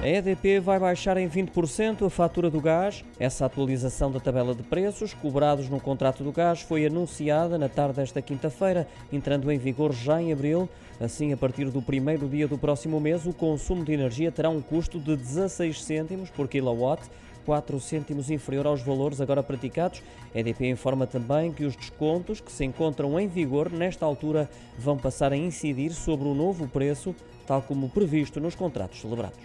A EDP vai baixar em 20% a fatura do gás. Essa atualização da tabela de preços cobrados no contrato do gás foi anunciada na tarde desta quinta-feira, entrando em vigor já em abril. Assim, a partir do primeiro dia do próximo mês, o consumo de energia terá um custo de 16 cêntimos por quilowatt, 4 cêntimos inferior aos valores agora praticados. A EDP informa também que os descontos que se encontram em vigor nesta altura vão passar a incidir sobre o novo preço, tal como previsto nos contratos celebrados.